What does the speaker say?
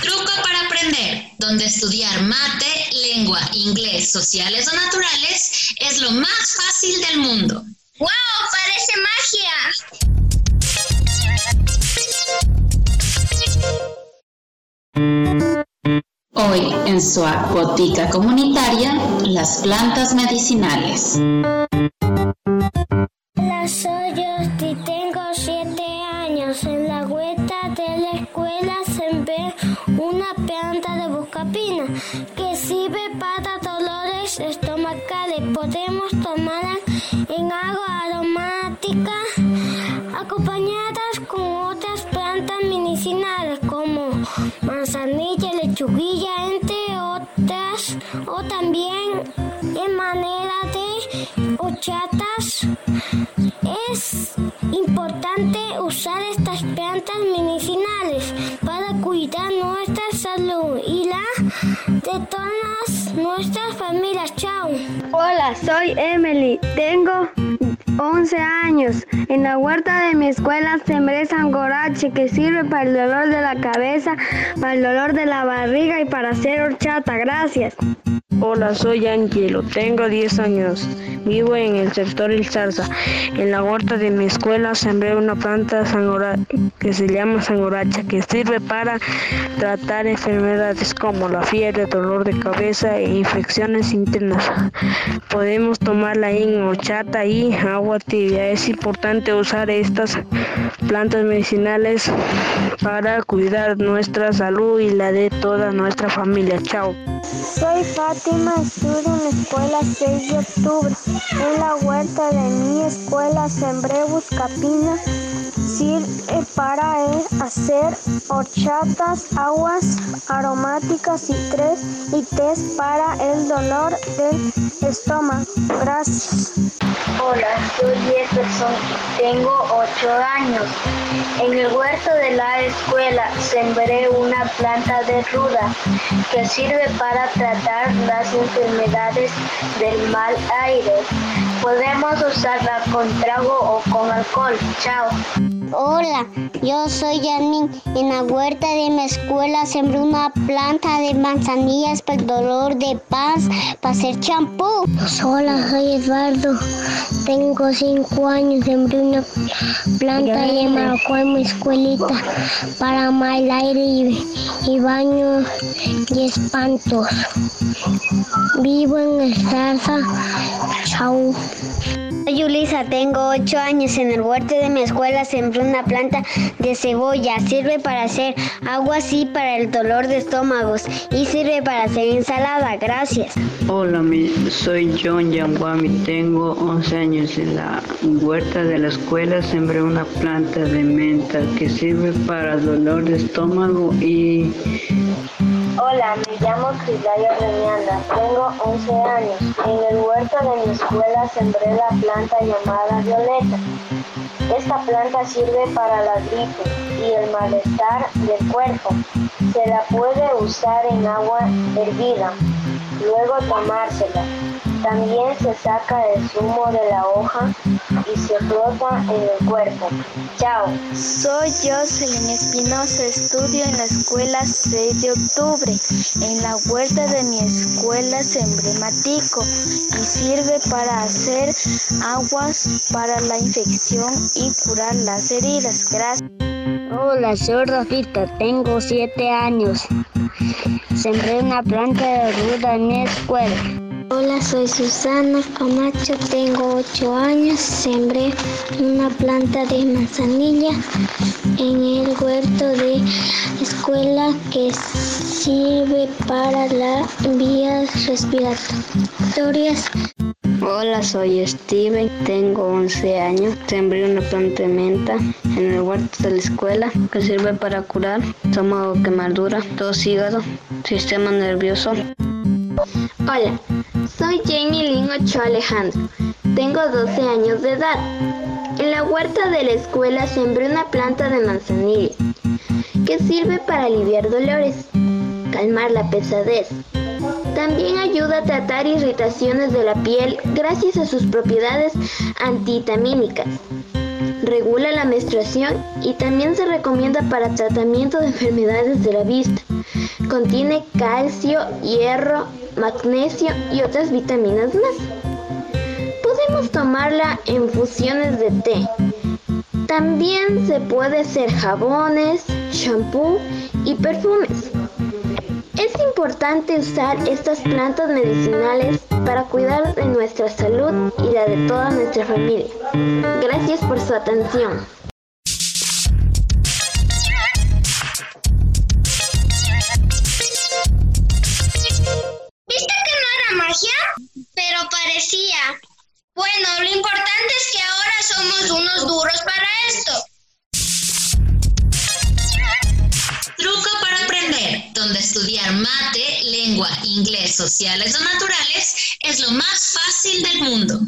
Truco para aprender, donde estudiar mate, lengua, inglés, sociales o naturales es lo más fácil del mundo. ¡Wow! ¡Parece magia! Hoy en su botica comunitaria, las plantas medicinales. Planta de buscapina que sirve para dolores estomacales. Podemos tomarla en agua aromática acompañadas con otras plantas medicinales como manzanilla, lechuguilla, entre otras, o también en manera de horchatas. Es importante usar estas plantas medicinales para cuidar nuestra salud y la de todas nuestras familias. Chao. Hola, soy Emily. Tengo 11 años. En la huerta de mi escuela sembré sangorache que sirve para el dolor de la cabeza, para el dolor de la barriga y para hacer horchata. Gracias. Hola, soy Angelo, tengo 10 años, vivo en el sector El Zarza. En la huerta de mi escuela sembré una planta que se llama sangoracha, que sirve para tratar enfermedades como la fiebre, dolor de cabeza e infecciones internas. Podemos tomarla en horchata y agua tibia. Es importante usar estas plantas medicinales para cuidar nuestra salud y la de toda nuestra familia. Chao. Soy Estudio en la escuela 6 de octubre. En la huerta de mi escuela sembré buscapina. Sirve para hacer horchatas, aguas aromáticas y tres y test para el dolor del estómago. Gracias. Hola, soy Jefferson, tengo 8 años. En el huerto de la escuela sembré una planta de ruda que sirve para tratar las enfermedades del mal aire. Podemos usarla con trago o con alcohol. Chao. Hola, yo soy Yanin. En la huerta de mi escuela sembré una planta de manzanillas para el dolor de paz, para hacer champú. Hola, soy Eduardo. Tengo cinco años. Sembré una planta de maracuyá en mi escuelita para mal aire y, y baño y espantos. Vivo en Estarza. Chao. Soy Ulisa, tengo 8 años. En el huerto de mi escuela sembré una planta de cebolla. Sirve para hacer agua así para el dolor de estómagos y sirve para hacer ensalada. Gracias. Hola, soy John Yangwami. Tengo 11 años. En la huerta de la escuela sembré una planta de menta que sirve para dolor de estómago y Hola, me llamo Crislaya Reñanda, tengo 11 años. En el huerto de mi escuela sembré la planta llamada violeta. Esta planta sirve para la gripe y el malestar del cuerpo. Se la puede usar en agua hervida, luego tomársela. También se saca el zumo de la hoja y se frota en el cuerpo. Chao. Soy Jocelyn Espinosa, estudio en la escuela 6 de octubre. En la huerta de mi escuela sembré matico y sirve para hacer aguas para la infección y curar las heridas. Gracias. Hola, soy Rafita, tengo 7 años. Sembré una planta de ruda en mi escuela. Hola, soy Susana Camacho, tengo 8 años. Sembré una planta de manzanilla en el huerto de escuela que sirve para las vías respiratorias. Hola, soy Steven, tengo 11 años. Sembré una planta de menta en el huerto de la escuela que sirve para curar estómago, quemadura, tos, hígado, sistema nervioso. Hola, soy Jamie Lynn Ochoa Alejandro. Tengo 12 años de edad. En la huerta de la escuela sembré una planta de manzanilla que sirve para aliviar dolores, calmar la pesadez. También ayuda a tratar irritaciones de la piel gracias a sus propiedades antihistamínicas. regula la menstruación y también se recomienda para tratamiento de enfermedades de la vista. Contiene calcio, hierro, magnesio y otras vitaminas más. Podemos tomarla en fusiones de té. También se puede hacer jabones, shampoo y perfumes. Es importante usar estas plantas medicinales para cuidar de nuestra salud y la de toda nuestra familia. Gracias por su atención. Pero parecía. Bueno, lo importante es que ahora somos unos duros para esto. Truco para aprender, donde estudiar mate, lengua, inglés, sociales o naturales es lo más fácil del mundo.